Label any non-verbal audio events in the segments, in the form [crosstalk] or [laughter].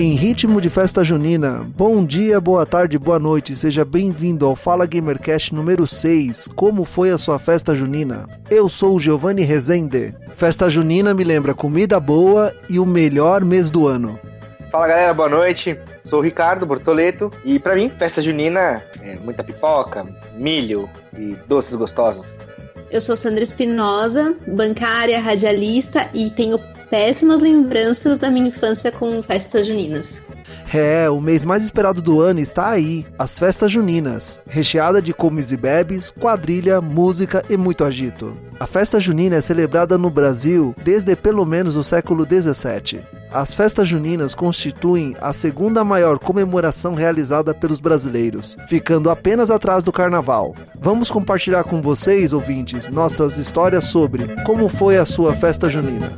Em ritmo de festa junina, bom dia, boa tarde, boa noite, seja bem-vindo ao Fala Gamercast número 6. Como foi a sua festa junina? Eu sou o Giovanni Rezende. Festa junina me lembra comida boa e o melhor mês do ano. Fala galera, boa noite. Sou o Ricardo Bortoleto e para mim festa junina é muita pipoca, milho e doces gostosos. Eu sou Sandra Espinosa, bancária, radialista e tenho péssimas lembranças da minha infância com festas juninas. É, o mês mais esperado do ano está aí, as festas juninas, recheada de comes e bebes, quadrilha, música e muito agito. A festa junina é celebrada no Brasil desde pelo menos o século 17. As festas juninas constituem a segunda maior comemoração realizada pelos brasileiros, ficando apenas atrás do carnaval. Vamos compartilhar com vocês, ouvintes, nossas histórias sobre como foi a sua festa junina.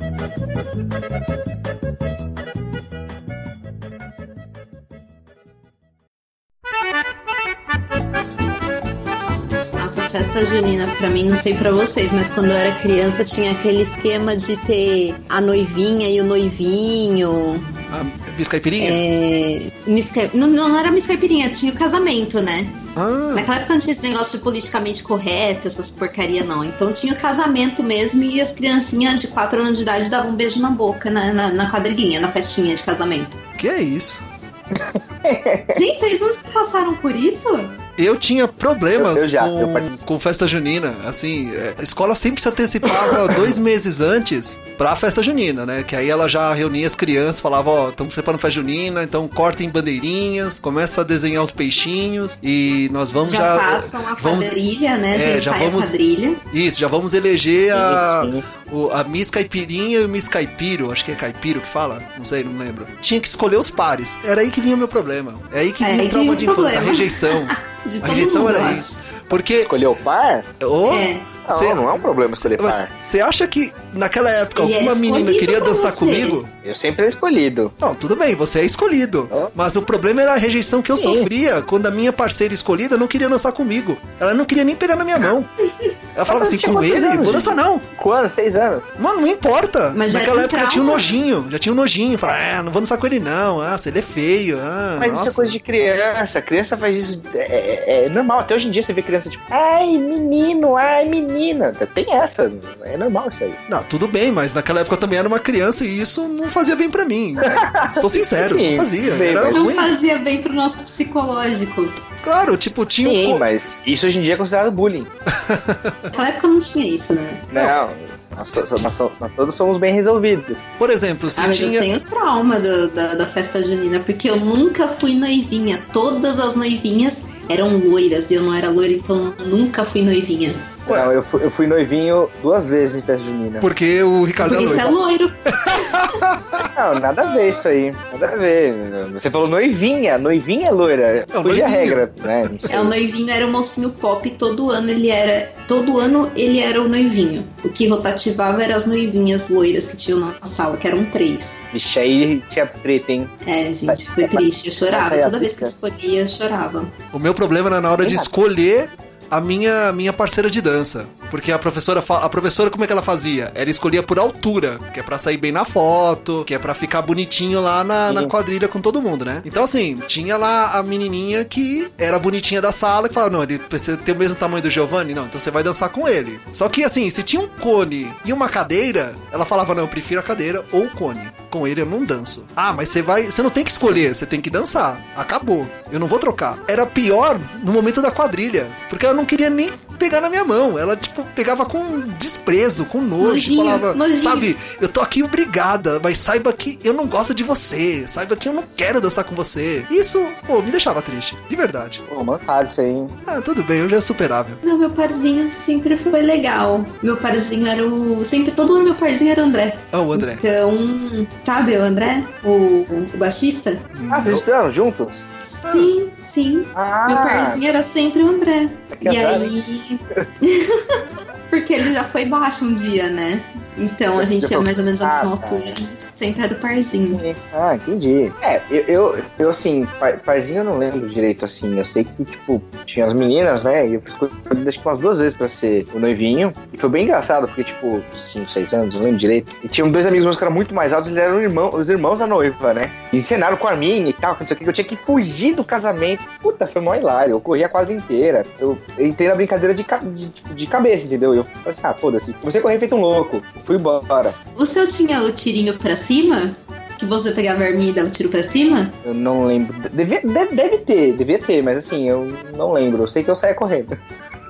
Festa junina, pra mim, não sei pra vocês, mas quando eu era criança tinha aquele esquema de ter a noivinha e o noivinho. A Miss Caipirinha? É, Miss não, não era Miss Caipirinha, tinha o casamento, né? Ah, Naquela época não tinha esse negócio de politicamente correto, essas porcaria não. Então tinha o casamento mesmo e as criancinhas de 4 anos de idade davam um beijo na boca na, na, na quadrilhinha, na festinha de casamento. que é isso? [laughs] Gente, vocês não passaram por isso? Eu tinha problemas Eu- eu já, com, com festa junina. Assim, é, a escola sempre se antecipava [laughs] dois meses antes pra festa junina, né? Que aí ela já reunia as crianças, falava: Ó, estamos preparando festa junina, então cortem bandeirinhas, começa a desenhar os peixinhos e nós vamos Já, já. passam a vamos, quadrilha, né? é, já, vamos- a quadrilha. isso, já vamos eleger a, sim. o- a Miss Caipirinha e o Miss Caipiro. Acho que é Caipiro que fala, não sei, não lembro. Tinha que escolher os pares. Era aí que vinha o meu problema. É aí que É vinha aí o trauma de infância, a rejeição. [laughs] De A todo rejeição mundo, era acho. Porque. Escolheu o par? Oh, É. Não, Cê- não é um problema escolher par. Você acha que naquela época Ele é alguma menina queria dançar você. comigo? Eu sempre é escolhido. Não, tudo bem, você é escolhido. Ó. Mas o problema era a rejeição que eu Sim. sofria quando a minha parceira escolhida não queria dançar comigo. Ela não queria nem pegar na minha mão. Ela falava assim, com ele? anos, Vou dançar não. Quando? Seis anos? Mano, não importa. Mas Naquela era época já tinha um nojinho. Já tinha um nojinho. Falava, ah, não vou dançar com ele não. Ah, se ele é feio. Ah, Mas nossa. isso é coisa de criança. A criança faz isso. É, é- é normal. Até hoje em dia você vê criança tipo, ai, menino, ai, menina. Tem essa. É normal isso aí. Não, tudo bem, mas naquela época eu também era uma criança e isso não fazia bem pra mim. [laughs] Sou sincero, Sim, não fazia. bem, Era mas- Não ruim. fazia bem pro nosso psicológico. Claro, tipo, tinha um. Sim, co- mas isso hoje em dia é considerado bullying. [laughs] Naquela época não tinha isso, né? Não. Nós, so- nós so- nós todos somos bem resolvidos. Por exemplo, se Ah, tinha. eu tenho trauma do- da, da festa junina, porque eu nunca fui noivinha. Todas as noivinhas eram loiras e eu não era loira, então eu nunca fui noivinha. Não, eu fui, eu fui noivinho duas vezes em festa junina. Porque o Ricardo Porque é isso é loiro. loiro. [laughs] Não, nada a ver isso aí. Nada a ver. Você falou noivinha. Noivinha é loira. Não, Fugia a regra, né? É, o noivinho era o mocinho pop, todo ano ele era. Todo ano ele era o noivinho. O que rotativava eram as noivinhas loiras que tinham na sala, que eram três. Vixe, aí tinha treta, hein? É, gente, foi triste. Eu chorava. É a Toda vez que pica. escolhia, eu chorava. O meu problema era na hora de escolher a minha, minha parceira de dança. Porque a professora, a professora, como é que ela fazia? Ela escolhia por altura, que é pra sair bem na foto, que é pra ficar bonitinho lá na, na quadrilha com todo mundo, né? Então, assim, tinha lá a menininha que era bonitinha da sala, que falava, não, ele precisa ter o mesmo tamanho do Giovanni, não, então você vai dançar com ele. Só que, assim, se tinha um cone e uma cadeira, ela falava, não, eu prefiro a cadeira ou o cone. Com ele eu não danço. Ah, mas você vai. Você não tem que escolher, você tem que dançar. Acabou. Eu não vou trocar. Era pior no momento da quadrilha. Porque ela não queria nem pegar na minha mão. Ela, tipo, pegava com desprezo, com nojo. Nojinho, falava, nojinho. sabe, eu tô aqui obrigada, mas saiba que eu não gosto de você. Saiba que eu não quero dançar com você. Isso, pô, me deixava triste. De verdade. Pô, mancado isso aí, hein? Ah, tudo bem, hoje é superável. Não, meu parzinho sempre foi legal. Meu parzinho era o. Sempre, todo ano meu parzinho era o André. Ah, o André. Então, sabe o André? O, o baixista? Ah, vocês estudaram juntos? Sim, sim. Ah, Meu parzinho era sempre o André. Que E azar, aí Sim. [laughs] Porque ele já foi baixo um dia, né? Então a gente é mais ou menos a mesma altura. Sempre era o parzinho. Ah, entendi. É, eu, eu, eu, assim, par- parzinho eu não lembro direito, assim. Eu sei que, tipo, tinha as meninas, né? E eu fiz acho que umas duas vezes pra ser o noivinho. E foi bem engraçado, porque, tipo, 5, 6 anos, não lembro direito. E tinham dois amigos meus que eram muito mais altos, eles eram irmão, os irmãos da noiva, né? E encenaram com a minha e tal, que não sei o que. Eu tinha que fugir do casamento. Puta, foi mó hilário. Eu corri a quadra inteira. Eu entrei na brincadeira de, de, tipo, de cabeça, entendeu? Eu falei assim, ah, foda-se. A correr feito um louco. Fui embora. O seu tinha o tirinho pra cima? Que você pegava a arminha e dava o tiro pra cima? Eu não lembro. Deve, deve, deve ter, devia ter, mas assim, eu não lembro. Eu sei que eu saía correndo.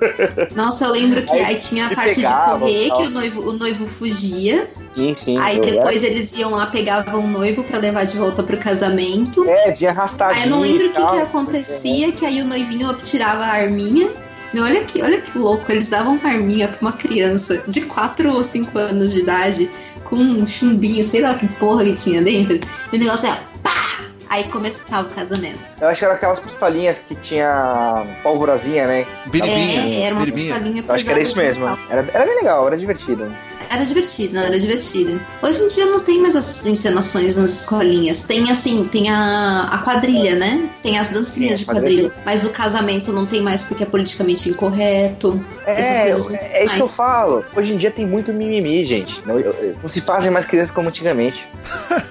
[laughs] Nossa, eu lembro que Aí aí, tinha a parte pegavam, de correr, que o noivo, o noivo fugia. Sim, sim. aí depois eles iam lá, pegavam o noivo pra levar de volta pro casamento. É, de arrastadinho. Aí eu não lembro o que, que acontecia, que aí o noivinho tirava a arminha. Meu, olha que, olha que louco, eles davam uma arminha pra uma criança de 4 ou 5 anos de idade, com um chumbinho, sei lá que porra que tinha dentro. E o negócio é pá! Aí começava o casamento. Eu acho que era aquelas pistolinhas que tinha pólvorazinha, né? Biribinha. É, era uma biribinha. pistolinha Eu acho que era isso mesmo. Era, era bem legal, era divertido. Era divertido, não, era divertido. Hoje em dia não tem mais essas encenações nas escolinhas. Tem assim, tem a, a quadrilha, né? Tem as dancinhas Sim, de a quadrilha. quadrilha. Mas o casamento não tem mais porque é politicamente incorreto. Essas É, coisas é, isso que eu falo. Hoje em dia tem muito mimimi, gente. Não, não se fazem mais crianças como antigamente. [laughs]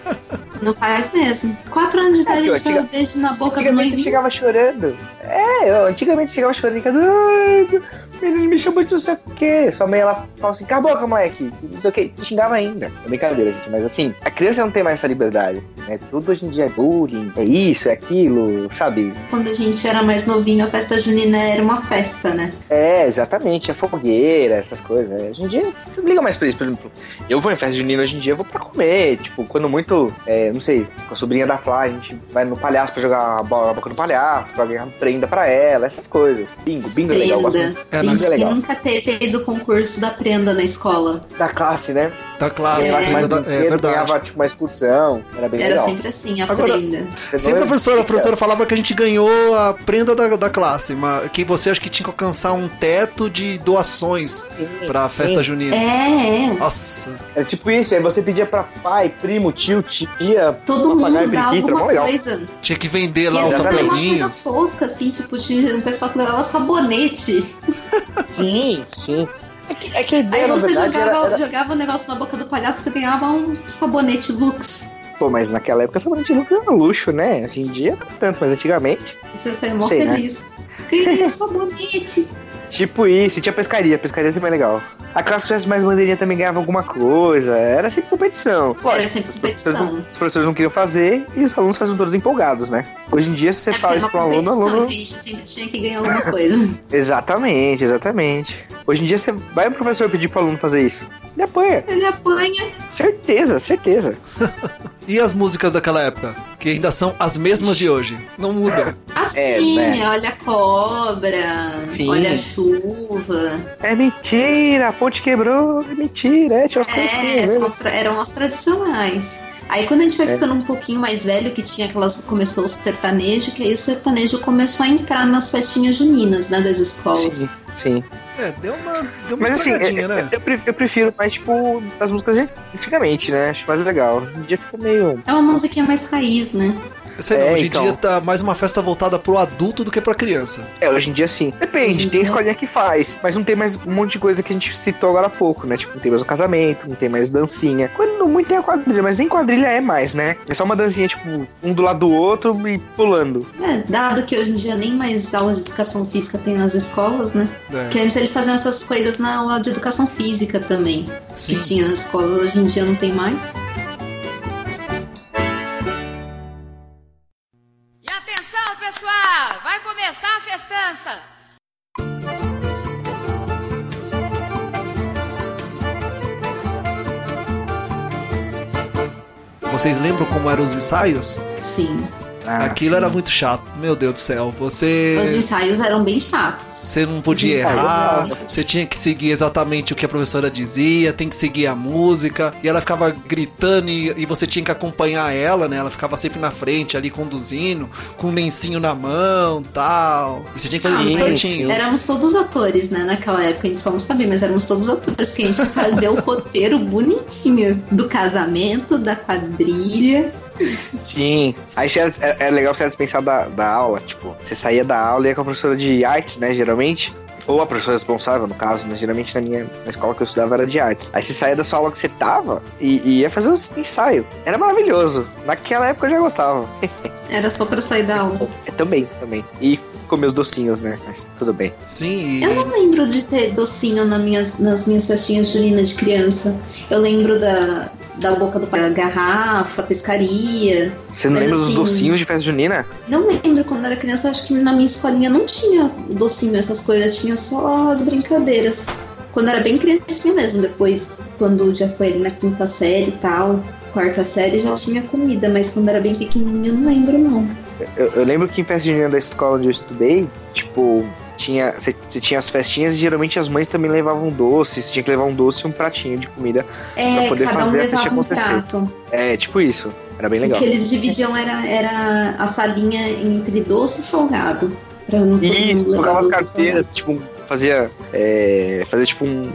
Não faz mesmo. Quatro anos de É, idade, a que gente dava um beijo na boca do Antigamente noivinho. chegava chorando. É, eu, antigamente chegava chorando em casa. Ai, ele me chamou de não sei o quê. Sua mãe ela falava assim: cala a boca, moleque. Não sei o quê. Te xingava ainda. É brincadeira, gente. Mas assim, a criança não tem mais essa liberdade. Né? Tudo hoje em dia é bullying, é isso, é aquilo, sabe? Quando a gente era mais novinho, a festa junina era uma festa, né? É, exatamente. A fogueira, essas coisas. né? Hoje em dia, você não liga mais pra isso. Por exemplo, eu vou em festa junina hoje em dia, eu vou pra comer. Tipo, quando muito, é, não sei, com a sobrinha da Flá, a gente vai no palhaço pra jogar a bola boca do palhaço, pra ganhar prenda pra ela, essas coisas. Bingo, bingo é legal. eu É, é quem legal. nunca teve, fez o concurso da prenda na escola? Da classe, né? Da classe. Ganhava mais da- é verdade. ganhava tipo uma excursão. Era bem Era legal. sempre assim, a Agora- prenda. Sempre a professora, a professora falava que a gente ganhou a prenda da, da classe, mas que você acha que tinha que alcançar um teto de doações Sim, pra sim. festa junina. É, é. Nossa, É tipo isso, aí você pedia pra pai, primo, tio, tia. Todo mundo era mó alguma coisa. tinha que vender E lá os essa era uma coisa tosca, assim, tipo, tinha um pessoal que levava sabonete. [laughs] Sim, sim. É que, é que a ideia, Aí você verdade, jogava, era, era- jogava o negócio na boca do palhaço você ganhava um sabonete Lux. Pô, mas naquela época sabonete lucro era luxo, né? Hoje em dia não tanto, mas antigamente. Você saia mó né? feliz. Ganhei sabonete. Tipo isso, tinha pescaria, pescaria também é legal. Aquelas crianças mais bandeirinha também ganhavam alguma coisa, era sempre competição. Era Lógico, sempre os professores, competição. não, os professores não queriam fazer e os alunos faziam todos empolgados, né? Hoje em dia, se você É fala isso era pra um aluno, o competição, aluno. a gente sempre tinha que ganhar alguma coisa. [laughs] Exatamente, exatamente. Hoje em dia, você vai o professor pedir pro aluno fazer isso. Ele apanha. Ele apanha. Certeza, certeza. [laughs] E as músicas daquela época? Que ainda são as mesmas de hoje. Não muda. Assim, É, né? olha a cobra, Sim. olha a chuva. É mentira, a ponte quebrou, é mentira, é, tinha umas coisas assim, É, né? eram as tradicionais. Aí quando a gente vai É. ficando um pouquinho mais velho, que tinha aquelas. começou o sertanejo, que aí o sertanejo começou a entrar nas festinhas juninas, né, das escolas. Sim, sim. É, deu uma, deu uma Mas assim, eu, né? eu eu prefiro mais, tipo, as músicas antigamente, né? Acho mais legal. Em dia ficou meio. É uma musiquinha mais raiz, né? Sei não, É, hoje em então. dia tá mais uma festa voltada pro adulto do que pra criança. É, hoje em dia sim. Depende, em tem escolinha que faz, mas não tem mais um monte de coisa que a gente citou agora há pouco, né? Tipo, não tem mais o casamento, não tem mais dancinha. Quando muito tem a quadrilha, mas nem quadrilha é mais, né? É só uma dancinha, tipo, um do lado do outro e pulando. É, dado que hoje em dia nem mais aula de educação física tem nas escolas, né? É, Porque antes eles faziam essas coisas na aula de educação física também. sim. Que tinha nas escolas, hoje em dia não tem mais. Vocês lembram como eram os ensaios? Sim. Ah, Aquilo sim. era muito chato. Meu Deus do céu. Você. Os ensaios eram bem chatos. Você não podia errar, eram- você tinha que seguir exatamente o que a professora dizia, tem que seguir a música, e ela ficava gritando e, e você tinha que acompanhar ela, né? Ela ficava sempre na frente ali conduzindo, com um lencinho na mão tal. E você tinha que fazer tudo Sim, certinho. Éramos todos atores, né? Naquela época, a gente só não sabia, mas éramos todos atores, que a gente fazia o [laughs] roteiro bonitinho do casamento, da quadrilha. Sim. Aí era, é, é legal você era dispensado da, da aula, tipo, você saía da aula e ia com a professora de artes, né, geralmente. Ou a professora responsável, no caso, mas geralmente na minha na escola que eu estudava era de artes. Aí você saía da sua aula que você tava e, e ia fazer um ensaio. Era maravilhoso. Naquela época eu já gostava. [laughs] Era só pra sair da aula. É, também, também. E comer os docinhos, né? Mas tudo bem. Sim, e Eu não lembro de ter docinho nas minhas, nas minhas festinhas juninas de criança. Eu lembro da, da boca do pai, garrafa, pescaria. Você não lembra dos assim- docinhos de festa junina? Não lembro quando era criança, acho que na minha escolinha não tinha docinho, essas coisas, tinha só as brincadeiras. Quando era bem criancinha mesmo, depois, quando já foi ali na quinta série e tal, quarta série, já tinha comida, mas quando era bem pequenininha eu não lembro não. Eu, eu lembro que em festa junina da escola onde eu estudei, tipo, tinha, você você tinha as festinhas e geralmente as mães também levavam doce. Você tinha que levar um doce e um pratinho de comida. É, poder cada um fazer a festa um acontecer. prato. É, tipo isso. Era bem O legal. que eles dividiam era, era a salinha entre doce e salgado. Pra não Isso, trocava as carteiras, tipo, fazia. É, fazia tipo um.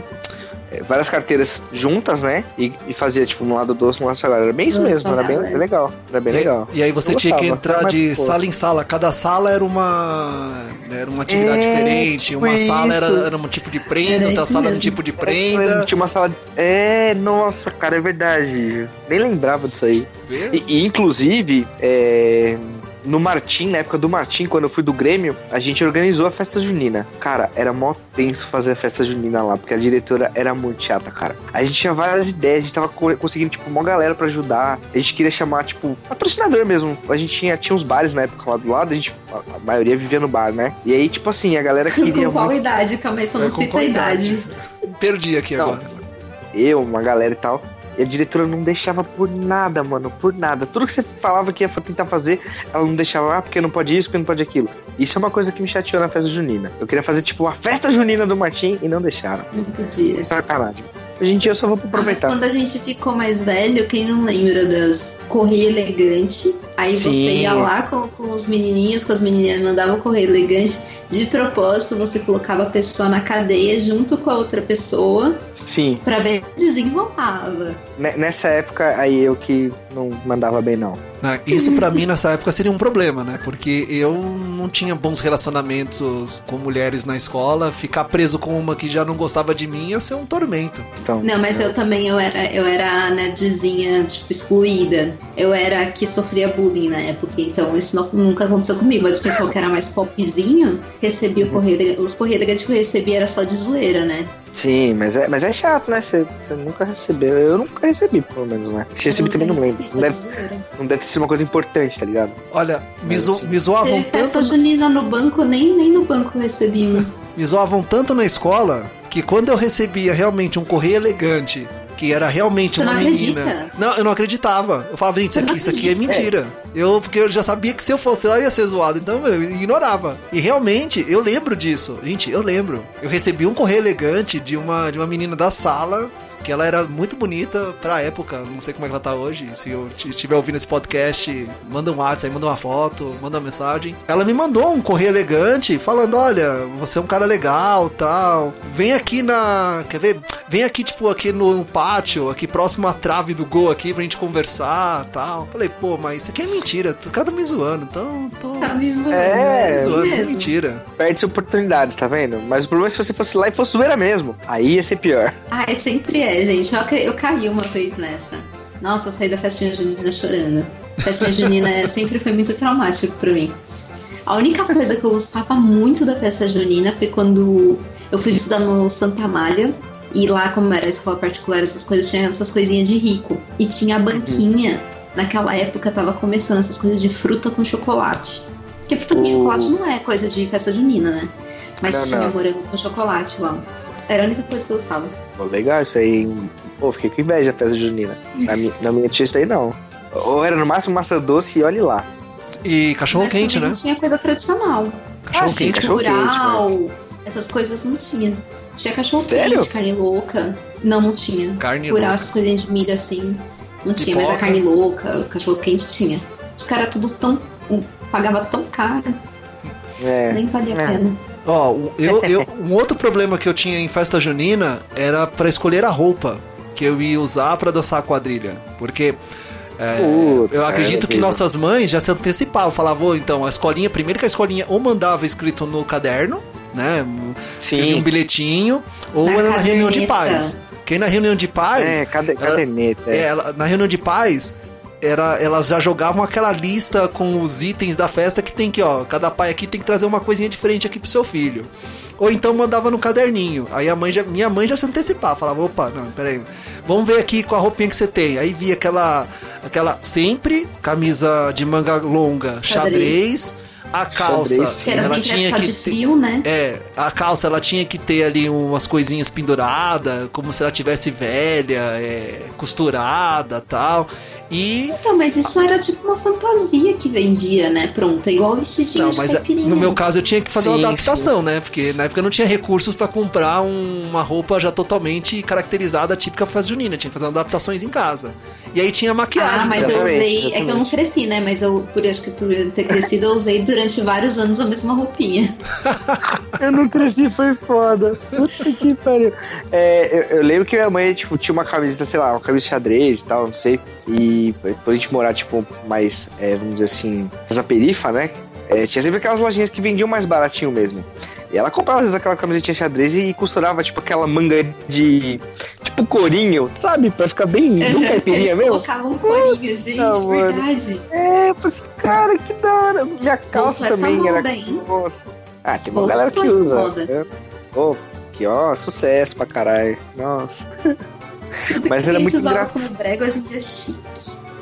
É, várias carteiras juntas, né? E, e fazia, tipo, um lado doce, um lado salgado. Era bem isso Doce, mesmo, era bem, salgado, é. bem legal. Era bem E- legal. E aí você Eu tinha que gostava, entrar mas, de pô. sala em sala. Cada sala era uma era uma atividade É, diferente. tipo Uma sala era, isso. era um tipo de prenda, Era outra isso sala era um mesmo. tipo de Era isso mesmo, prenda. Tinha uma sala. de- É, nossa, cara, é verdade. Nem lembrava disso aí. E, e, inclusive, é, no Martim, na época do Martim, quando eu fui do Grêmio, a gente organizou a festa junina. Cara, era mó tenso fazer a festa junina lá, porque a diretora era muito chata, cara. A gente tinha várias ideias, a gente tava co- conseguindo, tipo, uma galera pra ajudar. A gente queria chamar, tipo, patrocinador mesmo. A gente tinha, tinha uns bares na época lá do lado, a gente, a, a maioria vivia no bar, né? E aí, tipo assim, a galera queria Com qual muito idade? Calma aí, só não É, cita qual a idade. Perdi aqui Não. agora. eu, uma galera e tal. E a diretora não deixava por nada, mano, por nada. Tudo que você falava que ia tentar fazer, ela não deixava, ah, porque não pode isso, porque não pode aquilo. Isso é uma coisa que me chateou na festa junina. Eu queria fazer, tipo, a festa junina do Martim e não deixaram. Não podia. Sacanagem. Em dia eu só vou Ah, mas aproveitar. quando a gente ficou mais velho, quem não lembra das correio elegante? Aí você Sim. ia lá com, com os menininhos, com as menininhas, mandava o correio elegante. De propósito, você colocava a pessoa na cadeia junto com a outra pessoa Sim, pra ver se desenrolava. ne- nessa época aí eu que não mandava bem, não. Ah, Isso pra mim nessa época seria um problema, né? Porque eu não tinha bons relacionamentos com mulheres na escola. Ficar preso com uma que já não gostava de mim ia ser um tormento. Então, Não, mas eu também eu era, eu era a nerdzinha, tipo, excluída. Eu era a que sofria bullying na época, então isso não- nunca aconteceu comigo. Mas o pessoal que era mais popzinho recebia o correio. Os correios elegantes que eu recebia era só de zoeira, né? Sim, mas é, mas é chato, né? Você você nunca recebeu. Eu nunca recebi, pelo menos, né? Se recebi também não lembro. Não deve, só de zoeira. não deve ter sido uma coisa importante, tá ligado? Olha, me, zo- assim- me zoavam Teve festa tanto, junina no banco, nem, nem no banco eu recebi um. [laughs] me zoavam tanto na escola que quando eu recebia realmente um correio elegante, que era realmente Você uma não menina. acredita? Não, eu não acreditava. Eu falava, gente, isso aqui, isso aqui é mentira. Eu, porque eu já sabia que se eu fosse lá ia ser zoado, então eu ignorava. E realmente, eu lembro disso. Gente, eu lembro. Eu recebi um correio elegante de uma, de uma menina da sala. Que ela era muito bonita pra época, não sei como é que ela tá hoje. Se eu estiver ouvindo esse podcast, manda um WhatsApp, aí manda uma foto, manda uma mensagem. Ela me mandou um correio elegante falando: Olha, você é um cara legal tal. Vem aqui na. Quer ver? Vem aqui, tipo, aqui no pátio, aqui próximo à trave do gol aqui pra gente conversar tal. Falei, pô, mas isso aqui é mentira. Os caras tão me zoando, então. Tô... Tá me zoando, É, é, assim zoando, é mesmo. mentira. Perde oportunidades, tá vendo? Mas o problema é se você fosse lá e fosse zoeira mesmo. Aí ia ser pior. Ai, sempre é, gente. Eu, eu caí uma vez nessa. Nossa, eu saí da festinha junina chorando. Festinha junina é- sempre foi muito traumático pra mim. A única coisa que eu gostava muito da festa junina foi quando eu fui estudar no Santa Amália. E lá, como era escola particular, essas coisas, tinha essas coisinhas de rico. E tinha a banquinha. Naquela época tava começando essas coisas de fruta com chocolate. Porque fruta com Oh. chocolate não é coisa de festa junina, né? Mas Não, tinha não. morango com chocolate lá. Era a única coisa que eu gostava. Pô, legal isso aí. Pô, fiquei com inveja da festa junina. Na, mi- na minha tia isso aí não. Ou era no máximo maçã doce e olhe lá. E cachorro Mas quente, né? não tinha coisa tradicional. Cachorro Ah, quente. cachorro quente, Rural, essas coisas não tinha. Tinha cachorro Sério? quente, carne louca. Não, não tinha. Carne Rural, louca. essas coisinhas de milho assim. Não tinha, mas a Pipoca. carne louca, cachorro quente tinha. Os caras tudo tão. pagava tão caro, É. nem valia a É. pena. Ó, o- [laughs] eu, eu, um outro problema que eu tinha em festa junina era pra escolher a roupa que eu ia usar pra dançar a quadrilha. Porque é, Puta, eu acredito é que horrível. nossas mães já se antecipavam, falavam, "Ô, então, a escolinha, primeiro que a escolinha ou mandava escrito no caderno, né? Escrevia Sim. um bilhetinho, ou Na era na reunião de pais. Quem na reunião de pais, É, cade, ela- caderneta. é, É. ela- na reunião de pais, era, elas já jogavam aquela lista com os itens da festa que tem que, ó, cada pai aqui tem que trazer uma coisinha diferente aqui pro seu filho. Ou então mandava no caderninho. Aí a mãe já, minha mãe já se antecipava, falava, opa, não, peraí, vamos ver aqui com a roupinha que você tem. Aí via aquela, aquela sempre camisa de manga longa, xadrez, a calça, Que era ela sempre tinha época que de ter- frio, né? é, a calça ela tinha que ter ali umas coisinhas penduradas, como se ela tivesse velha, é, costurada tal. E. Então, mas isso era tipo uma fantasia que vendia, né? Pronta, igual o vestidinho Não, de mas é, caipirinha. no meu caso eu tinha que fazer Sim, uma adaptação, né? Porque na época eu não tinha recursos pra comprar um- uma roupa já totalmente caracterizada, típica pra junina. Tinha que fazer adaptações em casa. E aí tinha maquiagem. Ah, mas eu Exatamente, usei. É que eu não exatamente. cresci, né? Mas eu, por acho que por ter crescido, eu usei durante vários anos a mesma roupinha. [laughs] Eu não cresci, foi foda. Puta que pariu. É, eu, eu lembro que minha mãe, tipo, tinha uma camiseta, sei lá, uma camisa de xadrez e tal, não sei. E por a gente morar, tipo, mais, é, vamos dizer assim, na perifa, né? É, tinha sempre aquelas lojinhas que vendiam mais baratinho mesmo. E ela comprava, às vezes, aquela camisetinha xadrez e costurava, tipo, aquela manga de. Tipo, corinho, sabe? Pra ficar bem. [laughs] Não caipirinha mesmo? colocavam corinha, gente, Não, mano. verdade. É, eu falei assim, cara, que da hora. Minha calça Voltou também moda, era. hein? Nossa. Ah, tem uma Voltou galera que usa. moda. Pô, que ó, sucesso pra caralho. Nossa. Tudo [laughs] Mas era muito usava engra- como brega, hoje em dia é chique.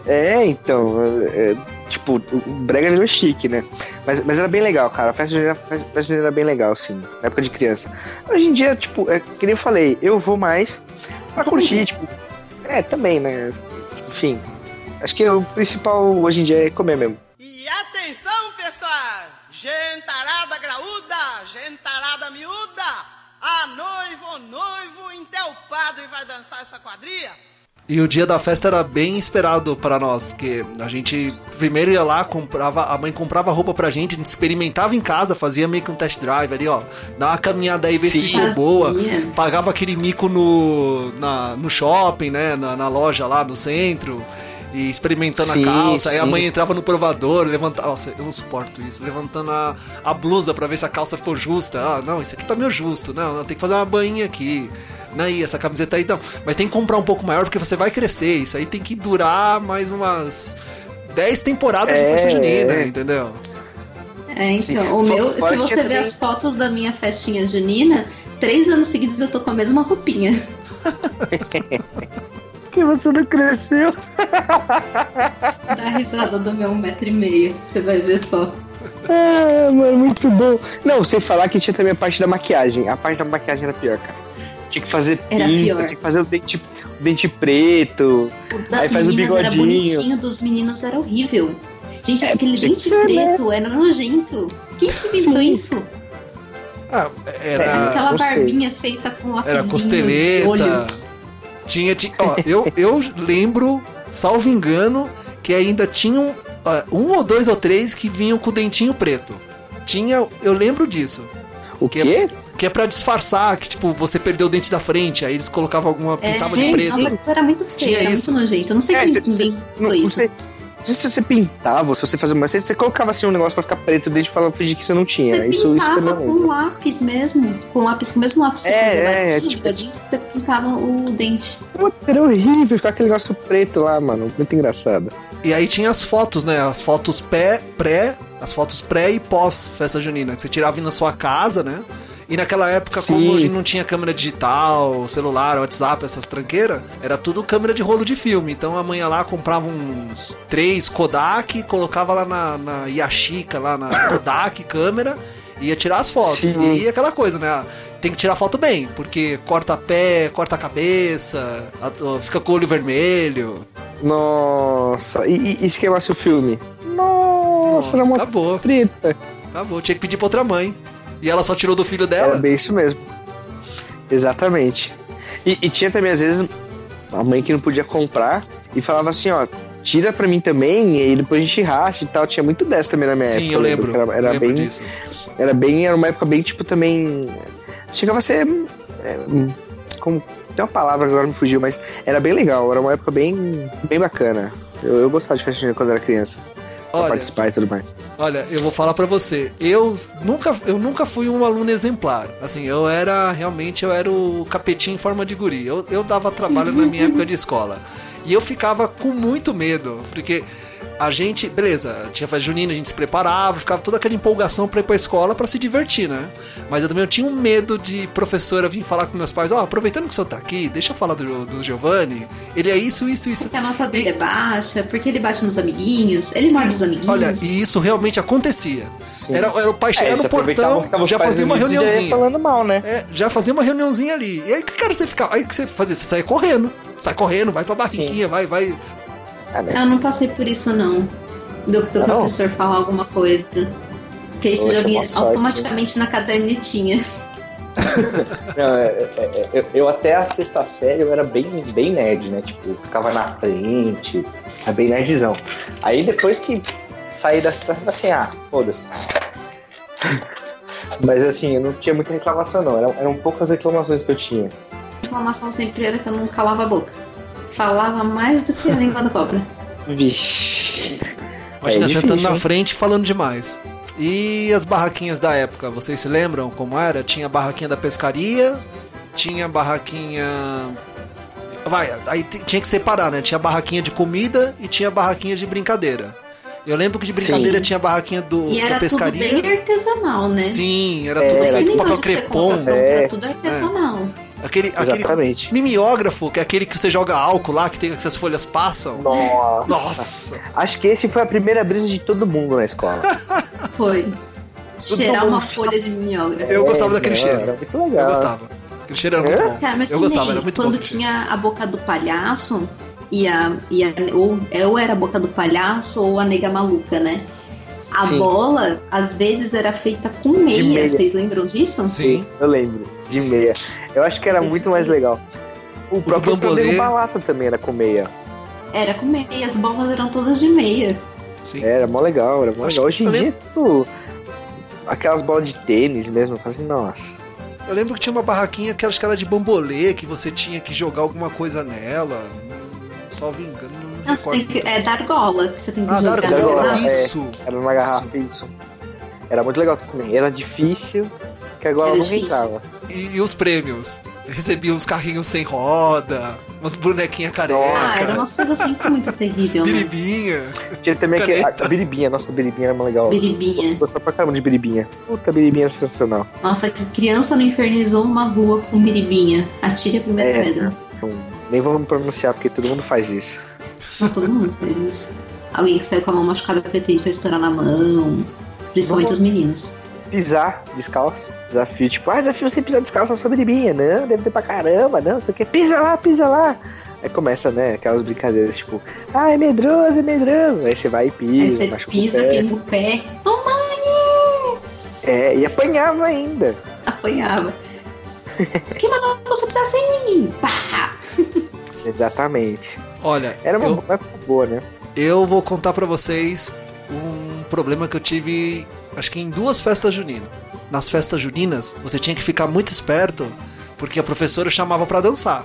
É, então. é, é, tipo, o brega virou chique, né? Mas, mas era bem legal, cara. A festa junina, festa junina era bem legal, assim, na época de criança. Hoje em dia, tipo, é que nem eu falei, eu vou mais pra curtir, tipo. É, também, né? Enfim. Acho que o principal hoje em dia é comer mesmo. E atenção, pessoal! Gentarada graúda, gentarada miúda, a noiva ou noivo, então o padre vai dançar essa quadrilha? E o dia da festa era bem esperado para nós, que a gente primeiro ia lá, comprava, a mãe comprava roupa pra gente, a gente experimentava em casa, fazia meio que um test drive ali, ó, dá uma caminhada aí, vê se ficou boa, pagava aquele mico no, na, no shopping, né, na, na loja lá no centro, e experimentando Sim, a calça, aí a sim. mãe entrava no provador, levantava, nossa, eu não suporto isso, levantando a, a blusa pra ver se a calça ficou justa, ah, não, isso aqui tá meio justo, não, não, tem que fazer uma bainha aqui, Aí, essa camiseta aí, não. Mas tem que comprar um pouco maior porque você vai crescer. Isso aí tem que durar mais umas 10 temporadas de É, festa junina, é. entendeu? É, então, Sim. o meu, Fora se você ver também- as fotos da minha festinha junina, três anos seguidos eu tô com a mesma roupinha. [laughs] Porque você não cresceu. Dá risada do meu um metro e meio, você vai ver só. Ah, mano, muito bom. Não, sem falar que tinha também a parte da maquiagem. A parte da maquiagem era pior, cara. Tinha que fazer Era pinta, pior. tinha que fazer o dente, o dente preto. O das Aí faz o meninas era bigodinho. bonitinho, dos meninos era horrível. Gente, É, aquele que dente ser, né? preto era nojento. Quem que inventou Sim. isso? Ah, Era era, aquela barbinha feita com lapisinho era de costeleta. olho. Tinha, tinha ó, eu, eu lembro, salvo engano, que ainda tinham ó, um ou dois ou três que vinham com o dentinho preto. Tinha, eu lembro disso. O Que quê? Que é pra disfarçar que, tipo, você perdeu o dente da frente, aí eles colocavam alguma É, pintava de preto. Era muito feio, Tinha era isso. muito nojento. Eu não sei É, quem cê- cê- inventou isso. sei. Não sei se você pintava, se você fazia uma. Você, você colocava assim um negócio pra ficar preto dentro pra fingir que você não tinha. Você isso, isso pintava também com não. lápis mesmo. Com lápis, com o mesmo lápis que você É, fazia é, baixinho, tipo- bigodinho, você pintava o dente. Era horrível ficar aquele negócio preto lá, mano. Muito engraçado. E aí tinha as fotos, né? As fotos pré, pré, as fotos pré e pós festa junina, que você tirava na sua casa, né? E naquela época, Sim. como a gente não tinha câmera digital, celular, WhatsApp, essas tranqueiras, era tudo câmera de rolo de filme. Então a mãe ia lá, comprava uns três Kodak, colocava lá na, na Yashica, lá na [coughs] Kodak câmera, e ia tirar as fotos. Sim. E aí aquela coisa, né? Tem que tirar foto bem, porque corta pé, corta a cabeça, fica com o olho vermelho. Nossa, e, e, se queimasse o filme? Nossa, era uma Acabou, treta. acabou. Tinha que pedir pra outra mãe. E ela só tirou do filho dela. Era bem isso mesmo. Exatamente. E, e tinha também, às vezes, a mãe que não podia comprar e falava assim, ó, tira pra mim também, e depois a gente racha e tal. Tinha muito dessa também na minha época. Sim, eu lembro. Era, era lembro bem. disso. Era bem. Era uma época bem, tipo, também. Chegava a ser. é, como, tem uma palavra que agora me fugiu, mas era bem legal. Era uma época bem, bem bacana. Eu, eu gostava de festa junina quando era criança. Olha, participar e tudo mais. Olha, eu vou falar pra você. Eu nunca, eu nunca fui um aluno exemplar. Assim, eu era realmente eu era o capetinho em forma de guri. Eu, eu dava trabalho na minha época de escola. E eu ficava com muito medo, porque a gente, beleza, tinha festa junina, a gente se preparava, ficava toda aquela empolgação pra ir pra escola pra se divertir, né? Mas eu também eu tinha um medo de professora vir falar com meus pais, ó, aproveitando que o senhor tá aqui, deixa eu falar do, do Giovanni. Ele é isso, isso, isso. Porque a nota dele é baixa, porque ele bate nos amiguinhos, ele morde os amiguinhos. Olha, e isso realmente acontecia. Sim. Era, era o pai É, chegar no portão, já fazia uma reunidos e já reuniãozinha. falando mal, né? É, já fazia uma reuniãozinha ali. E aí, cara, você ficava. Aí o que você fazia? Você saia correndo. Sai correndo, vai pra barriquinha, vai, vai. Ah, né? Eu não passei por isso, não. Do, do Não? professor falar alguma coisa. Porque isso já vinha automaticamente na cadernetinha. [laughs] Não, é, é, é, eu, eu até a sexta série eu era bem, bem nerd, né? Tipo, ficava na frente, era bem nerdzão. Aí depois que saí da sexta, eu falei assim, ah, foda-se. [laughs] Mas assim, eu não tinha muita reclamação não, eram, eram poucas reclamações que eu tinha. A reclamação sempre era que eu não calava a boca. Falava mais do que a língua da cobra. [laughs] Vixe. Imagina É sentando na frente falando demais. E as barraquinhas da época, vocês se lembram como era? Tinha a barraquinha da pescaria, tinha a barraquinha. Vai, aí tinha que separar, né? Tinha a barraquinha de comida e tinha barraquinhas de brincadeira. Eu lembro que de brincadeira Sim. tinha a barraquinha do, E da era tudo pescaria. bem artesanal, né? Sim, era É, tudo era feito papel compra crepom. É. Era tudo artesanal. Aquele, aquele Exatamente. mimeógrafo, que é aquele que você joga álcool lá, que tem que as folhas passam. Nossa. Nossa! Acho que esse foi a primeira brisa de todo mundo na escola. [laughs] Foi. Cheirar uma folha de mimeógrafo. Eu gostava É, daquele cheiro. Era muito legal. Eu gostava. Aquele cheiro era muito É? bom. Cara, mas eu gostava, era muito quando bom. aquele tinha a boca do palhaço e a, e a ou, ou era a boca do palhaço ou a nega maluca, né? A Sim. bola, às vezes, era feita com meia. meia. Vocês lembram disso? Sim. Eu lembro. De meia. Eu acho que era muito mais legal. O próprio bambolê. Flamengo Balata também era com meia. Era com meia. As bolas eram todas de meia. Sim. Era mó legal, era mó legal. Hoje em dia, lembro- tipo, aquelas bolas de tênis mesmo, assim, nossa. Eu lembro que tinha uma barraquinha que acho que era de bambolê, que você tinha que jogar alguma coisa nela. Salvo engano, não Não, você tem que, é da argola que você tem que Ah, da jogar argola, nela. é. isso. Era numa garrafa, isso. Era muito legal também. Era difícil, que agora não entrava. E, e os prêmios? Eu recebia uns carrinhos sem roda, umas bonequinhas careca, Ah, era umas coisas assim muito terrível, né? biribinha. Tinha também aquele, a biribinha, nossa, a biribinha era mó legal. Biribinha. Gostava pra caramba de biribinha. Puta, biribinha é sensacional. Nossa, que criança não infernizou uma rua com biribinha. Atire a primeira É. pedra. Então, nem vamos pronunciar, porque todo mundo faz isso. Não, todo mundo faz isso. Alguém que saiu com a mão machucada porque tentou estourar na mão. Principalmente Vamos- os meninos. Pisar descalço. Desafio, tipo, ah, desafio você pisar descalço na sua biribinha. Não, deve ter pra caramba, não, sei o que. Pisa lá, pisa lá. Aí começa, né, aquelas brincadeiras, tipo, ah, é medroso, é medroso. Aí você vai e Aí pisa, você machuca o pisa, queima o pé. Oh, mãe! É, e apanhava ainda. Apanhava. [laughs] Quem mandou você pisar sem mim? Pá! Exatamente. Olha, Era uma eu, boa, né? eu vou contar pra vocês um problema que eu tive, acho que em duas festas juninas. Nas festas juninas, você tinha que ficar muito esperto, porque a professora chamava pra dançar.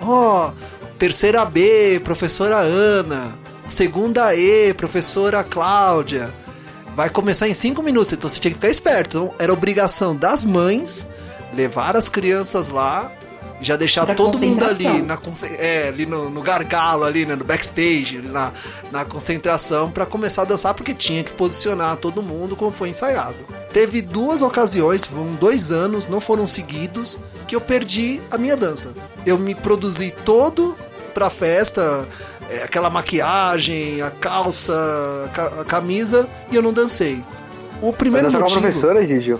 Ó, terceira B, professora Ana. Segunda E, professora Cláudia. Vai começar em cinco minutos, então você tinha que ficar esperto. Então, era obrigação das mães levar as crianças lá, já deixar Pra todo mundo ali, na, é, ali no, no gargalo, ali né, no backstage, ali na, na concentração, pra começar a dançar, porque tinha que posicionar todo mundo como foi ensaiado. Teve duas ocasiões, foram dois anos, não foram seguidos, que eu perdi a minha dança. Eu me produzi todo pra festa, é, aquela maquiagem, a calça, a ca- a camisa, e eu não dancei. O primeiro Mas essa com a motivo... professora, Gigi.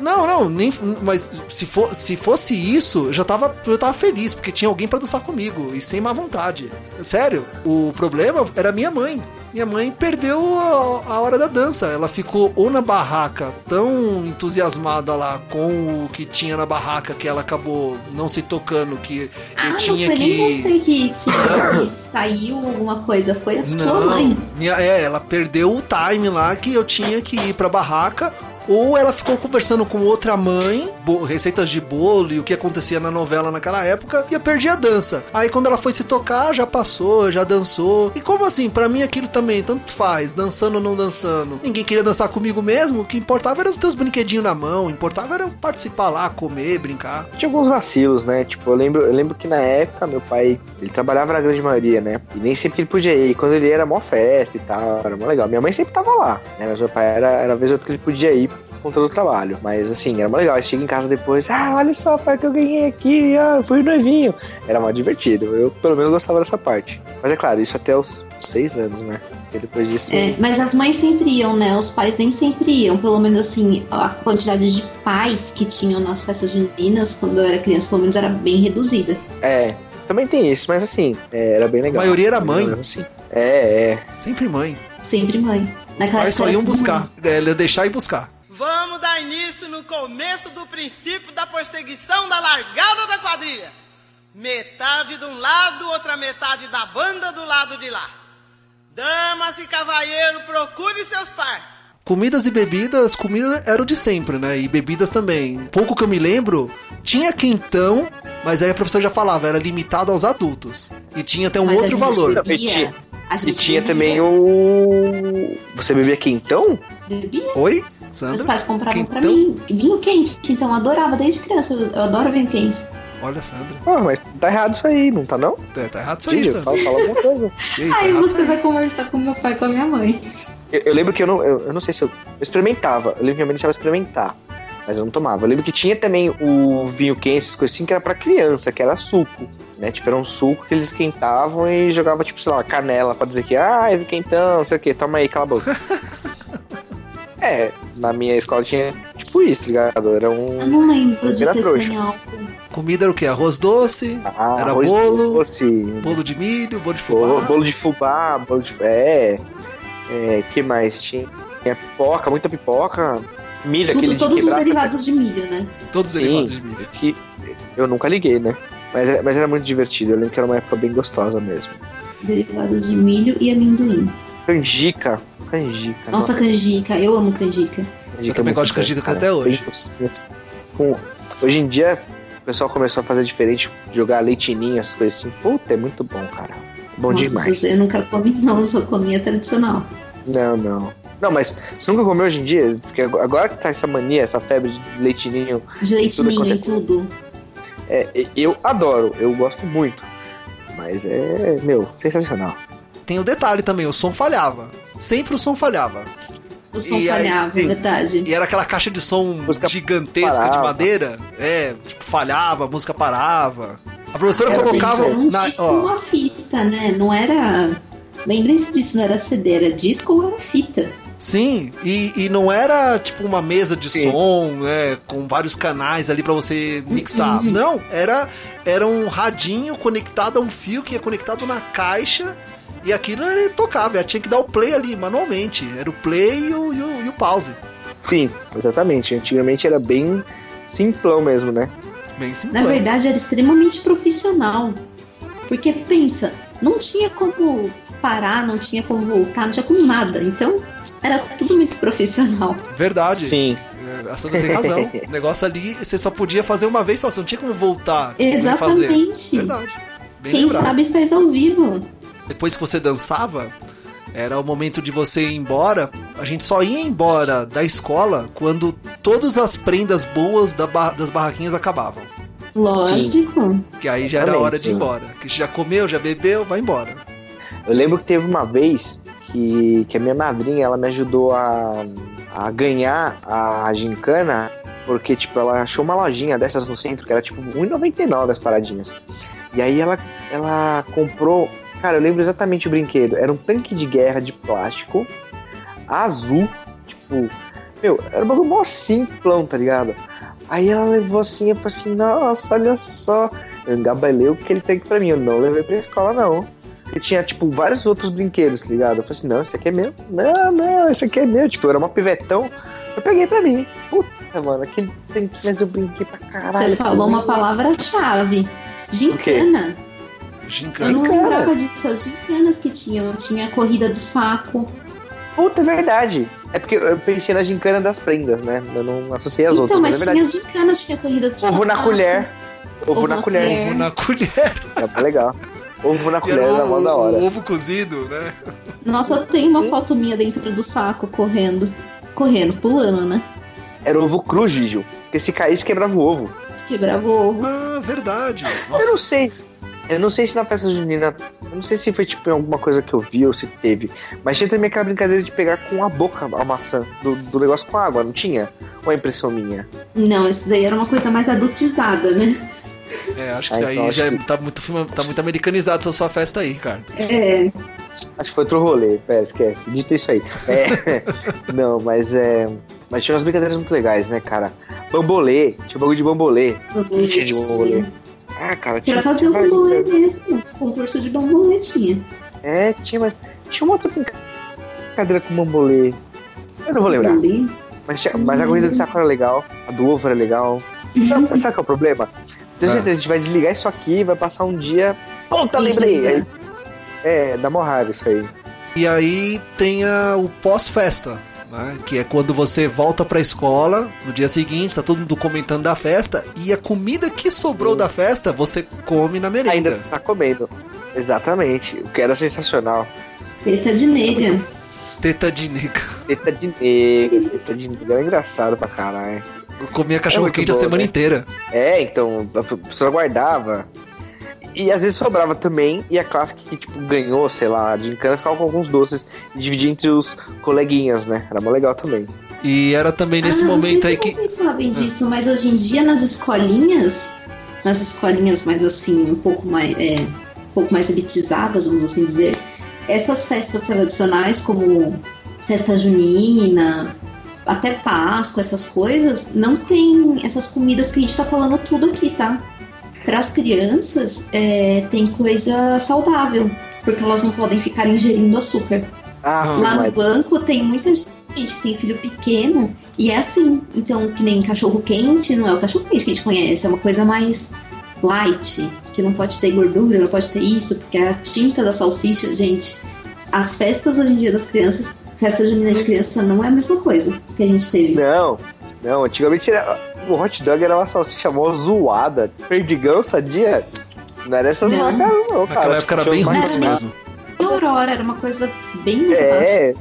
Não, não, nem. Mas se, for, se fosse isso, já tava, eu tava feliz, porque tinha alguém pra dançar comigo, e sem má vontade. Sério, o problema era minha mãe. minha mãe perdeu a, a, hora da dança. Ela ficou ou na barraca tão entusiasmada lá com o que tinha na barraca que ela acabou não se tocando que ah, eu tinha não foi que. Nem você que, que, que saiu alguma coisa, foi a sua mãe. Minha, é, ela perdeu o time lá que eu tinha que ir pra barraca ou ela ficou conversando com outra mãe, receitas de bolo e o que acontecia na novela naquela época, e eu a dança. Aí quando ela foi se tocar, já passou, já dançou. E como assim? Para mim aquilo também, tanto faz, dançando ou não dançando. Ninguém queria dançar comigo mesmo, o que importava era os teus brinquedinhos na mão, importava era participar lá, comer, brincar. Tinha alguns vacilos, né? Tipo, eu lembro, eu lembro que na época meu pai, ele trabalhava na grande maioria, né? E nem sempre ele podia ir. Quando ele era mó festa e tal, era mó legal. Minha mãe sempre tava lá, né? Mas meu pai era, era a vez ou outra que ele podia ir conta do trabalho. Mas assim, era mó legal. Aí chega em casa depois, ah, olha só, pai, que eu ganhei aqui, ah, fui noivinho. Era mó divertido. Eu pelo menos gostava dessa parte. Mas é claro, isso até os seis anos, né? E depois disso. É, mas as mães sempre iam, né? Os pais nem sempre iam. Pelo menos assim, a quantidade de pais que tinham nas festas juninas quando eu era criança, pelo menos era bem reduzida. É, também tem isso, mas assim, é, era bem legal. A maioria era mãe. Assim. É, é. Sempre mãe. Sempre mãe. Naquela Os pais só iam buscar. É, deixar e buscar. Vamos dar início no começo do princípio da perseguição da largada da quadrilha. Metade de um lado, outra metade da banda do lado de lá. Damas e cavalheiro, procure seus par. Comidas e bebidas, comida era o de sempre, né? E bebidas também. Pouco que eu me lembro, tinha quentão, mas aí a professora já falava, era limitado aos adultos. E tinha até um mas outro valor. Bebia. E tinha também o. Você bebia quentão? Bebia. Oi? Sandra? Meus pais compravam pra mim vinho quente, então eu adorava desde criança, eu adoro vinho quente. Olha, Sandra. Pô, mas tá errado isso aí, não tá não? É, tá errado isso aí, Sandra. Fala, fala alguma coisa. [laughs] Ei, tá aí você vai conversar com meu pai e com a minha mãe. Eu, eu lembro que eu não, eu, eu, não sei se eu, eu experimentava, eu lembro que minha mãe deixava experimentar, mas eu não tomava. Eu lembro que tinha também o vinho quente, essas coisas assim, que era pra criança, que era suco, né? Tipo, era um suco que eles esquentavam e jogavam, tipo, sei lá, canela pra dizer que, ah, é quentão, não sei o que, toma aí, cala a boca. [laughs] É, na minha escola tinha tipo isso, ligado? Era um. Eu não lembro de era trouxa. Comida era o quê? Arroz doce? Ah, era arroz bolo? Doce. Bolo de milho, bolo de fubá. Bolo, bolo de fubá, bolo de. É. É, que mais? Tinha, tinha pipoca, muita pipoca. Milho, Tudo, aquele Todos de os derivados de milho, né? Todos os Sim, derivados de milho. Que eu nunca liguei, né? Mas, mas era muito divertido. Eu lembro que era uma época bem gostosa mesmo. Derivados de milho e amendoim. Canjica. Canjica. Nossa, nossa. canjica. Eu amo canjica. canjica eu também gosto de canjica até hoje. Com, hoje em dia, o pessoal começou a fazer diferente, jogar leitinho, essas coisas assim. Puta, é muito bom, cara. Bom nossa, demais. Eu nunca comi, [laughs] não. Eu só comia tradicional. Não, não. Não, mas você nunca comeu hoje em dia? Porque agora que tá essa mania, essa febre de leitinho. De leitinho e tudo. É, eu adoro, eu gosto muito. Mas é, meu, sensacional. Tem o detalhe também, o som falhava. Sempre o som falhava. O som e falhava, aí, verdade. E era aquela caixa de som música gigantesca parava. de madeira. É, tipo, falhava, a música parava. A professora era colocava. Um na, ó, uma fita, né? Não era. Lembrem-se disso, não era CD, era disco ou era fita. Sim, e, e não era tipo uma mesa de Sim. som, né, com vários canais ali para você mixar. Uhum. Não, era, era um radinho conectado a um fio que é conectado na caixa e aquilo ele tocava, ela tinha que dar o play ali manualmente. Era o play e o, e o, e o pause. Sim, exatamente. Antigamente era bem simplão mesmo, né? Bem simplão. Na verdade era extremamente profissional. Porque pensa, não tinha como parar, não tinha como voltar, não tinha como nada. Então era tudo muito profissional. Verdade. Sim. É, a Sandra tem razão. [laughs] o negócio ali, você só podia fazer uma vez só, você não tinha como voltar. Exatamente. Verdade. Bem Quem lembrado. sabe faz ao vivo. Depois que você dançava, era o momento de você ir embora. A gente só ia embora da escola quando todas as prendas boas da bar das barraquinhas acabavam. Lógico. Que aí já era hora de ir embora. Que já comeu, já bebeu, vai embora. Eu lembro que teve uma vez que, que a minha madrinha ela me ajudou a, a ganhar a gincana, porque tipo, ela achou uma lojinha dessas no centro que era tipo R$1,99 as paradinhas. E aí ela, ela comprou. Cara, eu lembro exatamente o brinquedo. Era um tanque de guerra de plástico azul. Tipo, meu, era um bagulho mó simplão, tá ligado? Aí ela levou assim, eu falei assim, nossa, olha só. Eu engabalei o que ele tem pra mim. Eu não levei pra escola, não. Porque tinha, tipo, vários outros brinquedos, tá ligado? Eu falei assim, não, esse aqui é meu. Não, não, esse aqui é meu. Tipo, eu era uma pivetão. Eu peguei pra mim. Puta, mano, aquele tem que fazer eu brinquei pra caralho. Você falou uma palavra-chave. Gincana. Eu Gincana. não Gincana. lembrava disso, as gincanas que tinham. Tinha a corrida do saco. Puta, é verdade. É porque eu pensei na gincana das prendas, né? Eu não associei as então, outras, mas mas é tinha as gincanas, tinha a corrida do saco. Ovo na colher. Ovo, na, colher. Ovo na colher. É legal. Ovo na colher era era o, mó da o hora. ovo cozido, né? Nossa, tem uma foto minha dentro do saco correndo. Correndo, pulando, né? Era ovo cru, Gigio. Porque se caísse, quebrava o ovo. Quebrava o ovo. Ah, verdade. Eu não Nossa. sei. Eu não sei se na festa junina. Eu não sei se foi tipo em alguma coisa que eu vi ou se teve. Mas tinha também aquela brincadeira de pegar com a boca a maçã do, do negócio com água, não tinha? Ou é impressão minha? Não, esse daí era uma coisa mais adultizada, né? É, acho que Ah, isso aí então já que- tá, muito, tá muito americanizado essa sua festa aí, cara. É. Acho que foi outro rolê. Pera, esquece. Dito isso aí. É. [laughs] não, mas é. Mas tinha umas brincadeiras muito legais, né, cara? Bambolê. Tinha um bagulho de bambolê. Tinha de bambolê. Ah, cara, tinha. Pra fazer bambolê brincadeiras. mesmo. Concurso de bambolê tinha. É, tinha, mas. Tinha uma outra brincadeira com bambolê. Eu não vou lembrar. Bambolê. Mas, tinha- mas a corrida do saco era legal, a do ovo era legal. Sabe, sabe qual é o problema? Tenho Ah. certeza, a gente vai desligar isso aqui e vai passar um dia. Puta, lembrei! Aí, é, dá mó raiva isso aí. E aí tem a- o pós-festa, né? Que é quando você volta pra escola no dia seguinte, tá todo mundo comentando da festa, e a comida que sobrou da festa você come na merenda. Ainda tá comendo. Exatamente, o que era sensacional. Teta de nega. Teta de nega. Teta de negra, teta de negra, era engraçado pra caralho. Eu comia cachorro quente muito a semana né? inteira. É, então, a professora guardava. E às vezes sobrava também, e a classe que, tipo, ganhou, sei lá, de encana ficava com alguns doces e dividia entre os coleguinhas, né? Era mó legal também. E era também nesse ah, não momento sei aí se que. vocês sabem disso, mas hoje em dia nas escolinhas, nas escolinhas mais assim, um pouco mais, é, um pouco mais elitizadas, vamos assim dizer, essas festas tradicionais como festa junina, até Páscoa, essas coisas, não tem essas comidas que a gente tá falando tudo aqui, tá? Para as crianças, é, tem coisa saudável, porque elas não podem ficar ingerindo açúcar. Ah, Lá no mas- banco tem muita gente que tem filho pequeno e é assim. Então, que nem cachorro quente, não é o cachorro quente que a gente conhece, é uma coisa mais light, que não pode ter gordura, não pode ter isso, porque a tinta da salsicha, gente. As festas hoje em dia das crianças, festa junina de criança não é a mesma coisa que a gente teve. Não, não, antigamente era, o hot dog era uma salsicha mó zoada. Perdigão, sadia? Não era essas Não. marcas, não, cara. Naquela época era bem Não. mesmo. E a Aurora era uma coisa bem. É.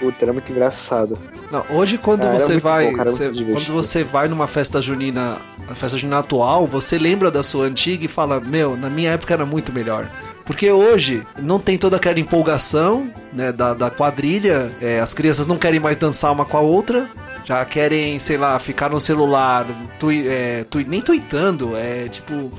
Puta, era muito engraçado. Não, hoje quando Ah, você vai, bom, cara, você- quando você vai numa festa junina, a festa junina atual, você lembra da sua antiga e fala, meu, na minha época era muito melhor. Porque hoje não tem toda aquela empolgação né, da, da quadrilha, é, as crianças não querem mais dançar uma com a outra, já querem, sei lá, ficar no celular, tui- é, tui- nem tweetando, é tipo.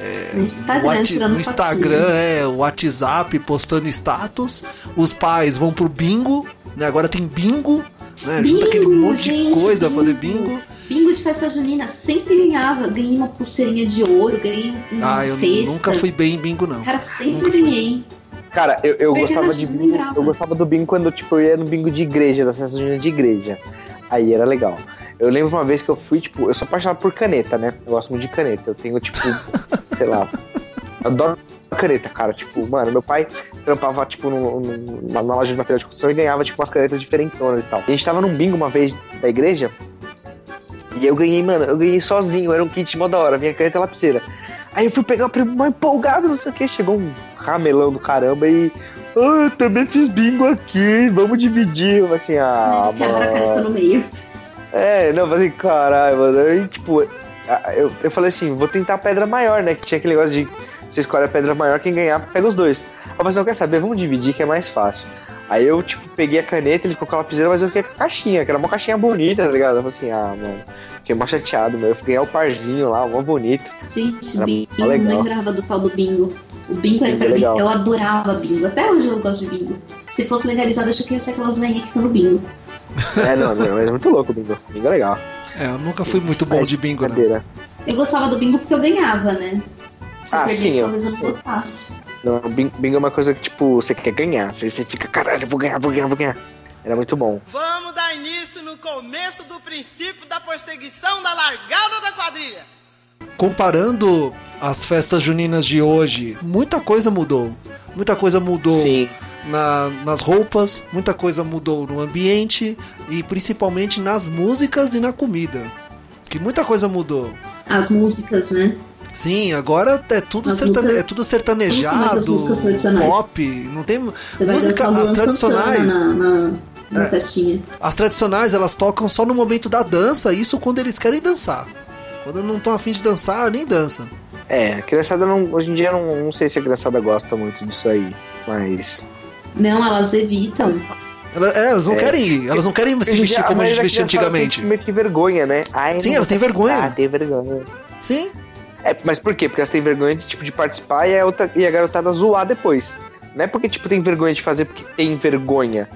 é, No Instagram, no Instagram, é, o WhatsApp postando status, os pais vão pro bingo, né? Agora tem bingo, né? Junta aquele Bingo, monte gente, de coisa pra fazer bingo. bingo. Bingo de festa junina sempre ganhava. Ganhei uma pulseirinha de ouro, ganhei uma Ah, eu cesta. nunca fui bem em bingo, não. Cara, sempre Nunca fui. ganhei. Cara, eu, eu gostava de bingo. Eu gostava do bingo quando, tipo, eu ia no bingo de igreja, das festas juninas de igreja. Aí era legal. Eu lembro uma vez que eu fui, tipo, eu sou apaixonado por caneta, né? Eu gosto muito de caneta. Eu tenho, tipo, [laughs] sei lá. Eu adoro caneta, cara. Tipo, mano, meu pai trampava, tipo, na na loja de material de construção e ganhava, tipo, umas canetas diferentonas e tal. E a gente tava num bingo uma vez da igreja. E eu ganhei, mano, eu ganhei sozinho, era um kit mó da hora, vinha caneta lapiseira. Aí eu fui pegar o primo mó empolgado, não sei o que, chegou um ramelão do caramba e. Ah, eu também fiz bingo aqui, vamos dividir. Eu falei assim, ah, mano. no meio. É, não, eu falei assim, caralho, mano. Aí, tipo, eu, eu falei assim, vou tentar a pedra maior, né? Que tinha aquele negócio de você escolhe a pedra maior, quem ganhar pega os dois. Falei assim, não quer saber, vamos dividir que é mais fácil. Aí eu, tipo, peguei a caneta, ele ficou com a lapiseira, mas eu fiquei com a caixinha, que era uma caixinha bonita, tá ligado? Eu falei assim, ah, mano, fiquei mó chateado, mano. Eu fui ganhar o parzinho lá, mó bonito. Gente, Era bingo, legal. lembrava do tal do bingo. O bingo era Bingo pra é mim, legal. eu adorava bingo. Até hoje eu gosto de bingo. Se fosse legalizado, acho que ia ser aquelas velhinhas que ficam no bingo. [laughs] É, não, não, mas é muito louco o bingo. Bingo é legal. É, eu nunca fui muito bom Mas, de bingo, brincadeira. Eu gostava do bingo porque eu ganhava, né? Se eu Ah, perdesse, sim, eu- talvez eu não gostasse. Não, bingo é uma coisa que, tipo, você quer ganhar. Você, você fica, caralho, vou ganhar, vou ganhar, vou ganhar. Era muito bom. Vamos dar início no começo do princípio da perseguição da largada da quadrilha. Comparando as festas juninas de hoje, muita coisa mudou. Muita coisa mudou Sim. na- nas roupas, muita coisa mudou no ambiente e principalmente nas músicas e na comida. Que muita coisa mudou. As músicas, né? Sim, agora é tudo, músicas- é tudo sertanejado, pop, não tem música, as tradicionais. Na, na, na É. festinha. As tradicionais elas tocam só no momento da dança, isso quando eles querem dançar. Quando não estão afim de dançar, nem dança. É, a criançada não. Hoje em dia não, não sei se a criançada gosta muito disso aí. Mas. Não, elas evitam. Elas, é, elas não É. querem ir, elas não querem se vestir como a gente vestia antigamente. Tem meio que vergonha, né? Ai, Sim, elas têm vergonha. participar, tem vergonha. Sim, É, mas por quê? Porque elas têm vergonha de, tipo, de participar e a, outra, e a garotada zoar depois. Não é porque, tipo, tem vergonha de fazer porque tem vergonha.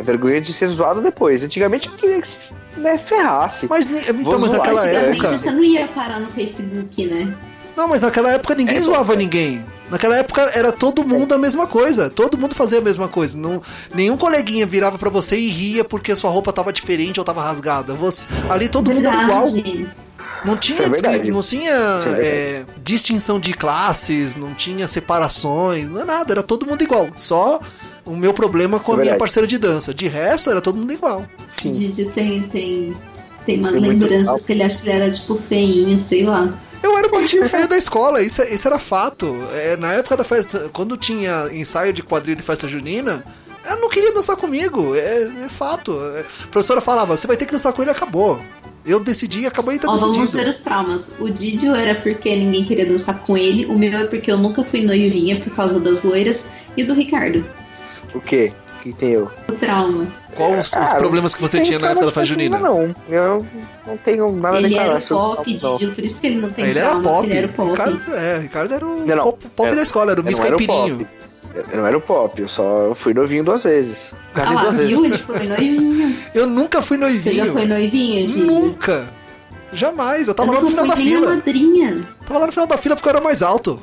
É vergonha de ser zoado depois. Antigamente eu queria que se né, ferrasse. mas então, Vou mas zoar naquela época. você não ia parar no Facebook, né? Não, mas naquela época ninguém É, zoava ninguém. Naquela época era todo mundo a mesma coisa. Todo mundo fazia a mesma coisa. Não, nenhum coleguinha virava pra você e ria porque sua roupa tava diferente ou tava rasgada. Você, ali todo mundo era igual. Verdade. Não tinha, é verdade. não tinha é verdade. é, distinção de classes, não tinha separações, não é nada, era todo mundo igual. Só o meu problema com É a minha parceira de dança. De resto, era todo mundo igual. Sim. Didi tem, tem, tem umas Tem lembranças que ele acha que ele era tipo feinho, sei lá. Eu era o batinho [laughs] feio da escola, isso, isso era fato. É, na época da festa, quando tinha ensaio de quadrilha de festa junina, ela não queria dançar comigo, é, é fato. É, a professora falava, você vai ter que dançar com ele e acabou. Eu decidi e acabou e tá vamos ver os traumas. O Didio era porque ninguém queria dançar com ele. O meu é porque eu nunca fui noivinha por causa das loiras. E o do Ricardo. O quê? O que tem eu? O trauma. Qual os, os Ah, problemas que você tinha na época da problema junina? Não, eu não tenho nada a Ele declarar era o sobre pop. Didio, por isso que ele não tem Ele era trauma. pop. Ele era o pop. Ricardo, é, Ricardo era o Não, não. pop, pop Eu- da escola, era o Eu Miss era Caipirinho. pop. Eu eu não era o pop, eu só fui novinho duas vezes. Ah lá, duas vezes. viu? Ele foi noivinho. [laughs] Eu nunca fui noivinho. Você já foi noivinha, Gigi? Nunca. Jamais. Eu Eu tava lá no nunca final fui da nem a fila. madrinha. Tava lá no final da fila porque eu era mais alto.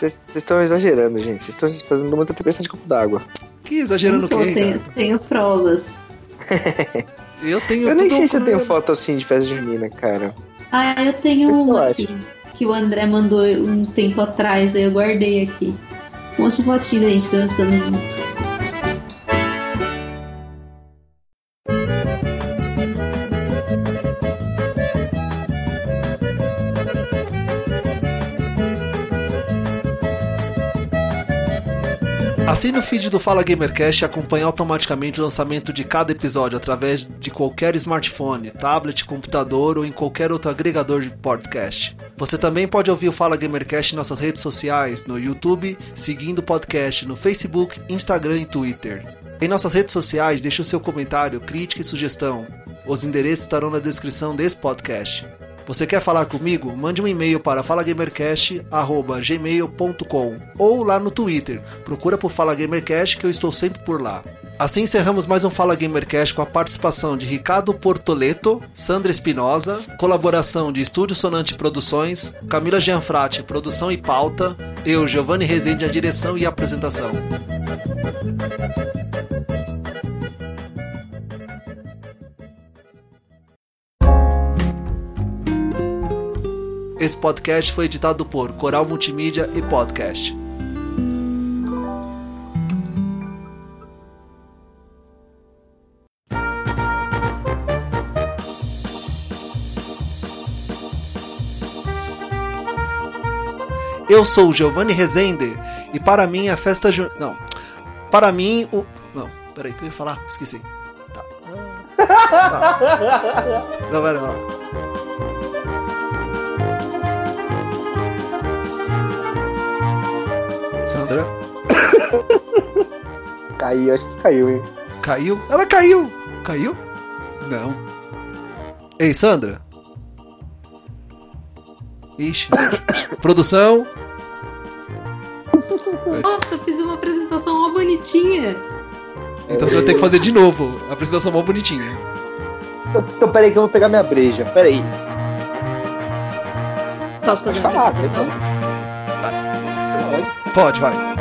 Vocês estão exagerando, gente. Vocês estão fazendo muita tempestade de copo d'água. Que exagerando o então, quê? tenho, tenho provas. Eu tenho Eu nem sei se eu tenho foto assim de festa junina, cara. Ah, eu tenho uma aqui. Que o André mandou um tempo atrás, aí eu guardei aqui. Um monte de fotinho da gente dançando junto. Assine o feed do Fala Gamercast acompanhe automaticamente o lançamento de cada episódio através de qualquer smartphone, tablet, computador ou em qualquer outro agregador de podcast. Você também pode ouvir o Fala Gamercast em nossas redes sociais, no YouTube, seguindo o podcast no Facebook, Instagram e Twitter. Em nossas redes sociais, deixe o seu comentário, crítica e sugestão. Os endereços estarão na descrição desse podcast. Você quer falar comigo? Mande um e-mail para falagamercast@gmail.com ou lá no Twitter. Procura por Fala Gamercast que eu estou sempre por lá. Assim encerramos mais um Fala Gamercast com a participação de Ricardo Portoleto, Sandra Espinosa, colaboração de Estúdio Sonante Produções, Camila Gianfrati, produção e pauta, eu, Giovanni Rezende, a direção e apresentação. Esse podcast foi editado por Coral Multimídia e Podcast. Eu sou Giovanni Rezende e para mim a festa não. Para mim o não, peraí, o que eu ia falar? Esqueci. Tá. Ah. Não, pera, vai [coughs] Caiu, acho que caiu, hein? caiu? Ela caiu. Caiu? Não. Ei, Sandra. Ixi. [coughs] Produção. [coughs] Nossa, fiz uma apresentação mó bonitinha. Então você vai ter que fazer de novo. A apresentação mó bonitinha. Então, então peraí que eu vou pegar minha breja. Peraí. Posso fazer uma apresentação? Pode, vai.